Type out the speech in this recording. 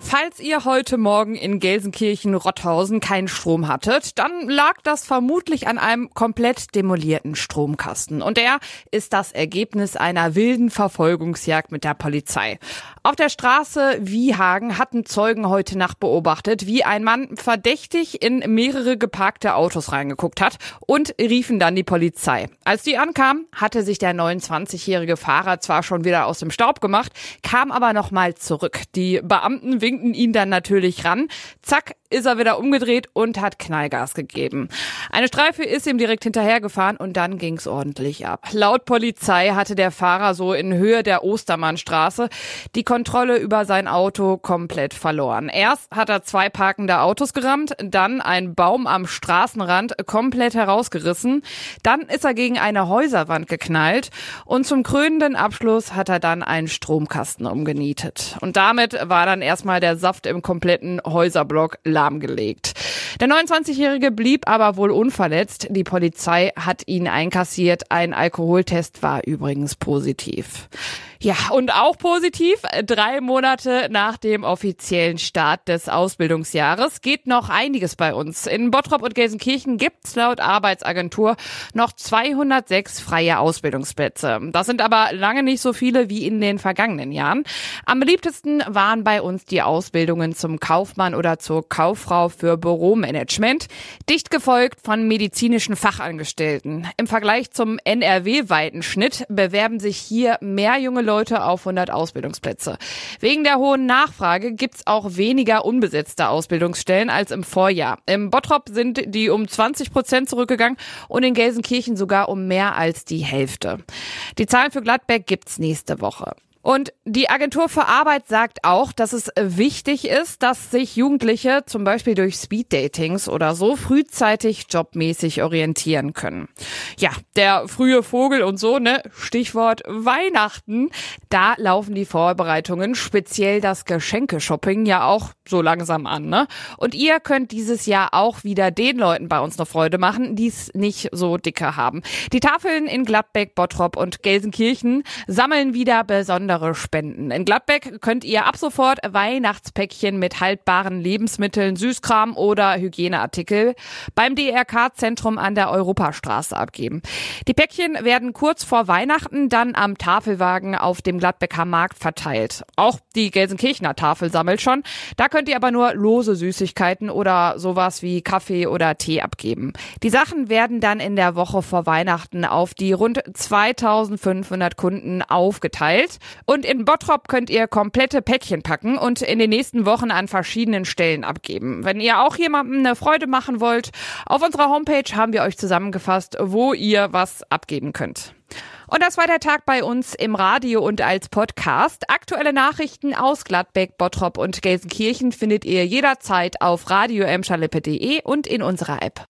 Falls ihr heute Morgen in Gelsenkirchen-Rotthausen keinen Strom hattet, dann lag das vermutlich an einem komplett demolierten Stromkasten. Und der ist das Ergebnis einer wilden Verfolgungsjagd mit der Polizei. Auf der Straße Wiehagen hatten Zeugen heute Nacht beobachtet, wie ein Mann verdächtig in mehrere geparkte Autos reingeguckt hat und riefen dann die Polizei. Als die ankamen, hatte sich der 29-jährige Fahrer zwar schon wieder aus dem Staub gemacht, kam aber noch mal zurück. Die Beamten winken ihn dann natürlich ran. Zack, ist er wieder umgedreht und hat Knallgas gegeben. Eine Streife ist ihm direkt hinterhergefahren und dann ging's ordentlich ab. Laut Polizei hatte der Fahrer so in Höhe der Ostermannstraße die Kontrolle über sein Auto komplett verloren. Erst hat er zwei parkende Autos gerammt, dann ein Baum am Straßenrand komplett herausgerissen, dann ist er gegen eine Häuserwand geknallt und zum krönenden Abschluss hat er dann einen Stromkasten umgenietet. Und damit war dann erstmal der Saft im kompletten Häuserblock lahmgelegt. Der 29-Jährige blieb aber wohl unverletzt. Die Polizei hat ihn einkassiert. Ein Alkoholtest war übrigens positiv. Ja, und auch positiv, drei Monate nach dem offiziellen Start des Ausbildungsjahres geht noch einiges bei uns. In Bottrop und Gelsenkirchen gibt's laut Arbeitsagentur noch 206 freie Ausbildungsplätze. Das sind aber lange nicht so viele wie in den vergangenen Jahren. Am beliebtesten waren bei uns die Ausbildungen zum Kaufmann oder zur Kauffrau für Büromanagement, dicht gefolgt von medizinischen Fachangestellten. Im Vergleich zum NRW-weiten Schnitt bewerben sich hier mehr junge Leute auf 100 Ausbildungsplätze. Wegen der hohen Nachfrage gibt's auch weniger unbesetzte Ausbildungsstellen als im Vorjahr. Im Bottrop sind die um 20 Prozent zurückgegangen und in Gelsenkirchen sogar um mehr als die Hälfte. Die Zahlen für Gladbeck gibt's nächste Woche. Und die Agentur für Arbeit sagt auch, dass es wichtig ist, dass sich Jugendliche zum Beispiel durch Speeddatings oder so frühzeitig jobmäßig orientieren können. Ja, der frühe Vogel und so, ne? Stichwort Weihnachten. Da laufen die Vorbereitungen, speziell das Geschenkeshopping ja auch so langsam an, ne? Und ihr könnt dieses Jahr auch wieder den Leuten bei uns eine Freude machen, die es nicht so dicke haben. Die Tafeln in Gladbeck, Bottrop und Gelsenkirchen sammeln wieder besondere Spenden. In Gladbeck könnt ihr ab sofort Weihnachtspäckchen mit haltbaren Lebensmitteln, Süßkram oder Hygieneartikel beim DRK-Zentrum an der Europastraße abgeben. Die Päckchen werden kurz vor Weihnachten dann am Tafelwagen auf dem Gladbecker Markt verteilt. Auch die Gelsenkirchener Tafel sammelt schon. Da könnt ihr aber nur lose Süßigkeiten oder sowas wie Kaffee oder Tee abgeben. Die Sachen werden dann in der Woche vor Weihnachten auf die rund 2500 Kunden aufgeteilt. Und in Bottrop könnt ihr komplette Päckchen packen und in den nächsten Wochen an verschiedenen Stellen abgeben. Wenn ihr auch jemandem eine Freude machen wollt, auf unserer Homepage haben wir euch zusammengefasst, wo ihr was abgeben könnt. Und das war der Tag bei uns im Radio und als Podcast. Aktuelle Nachrichten aus Gladbeck, Bottrop und Gelsenkirchen findet ihr jederzeit auf radio und in unserer App.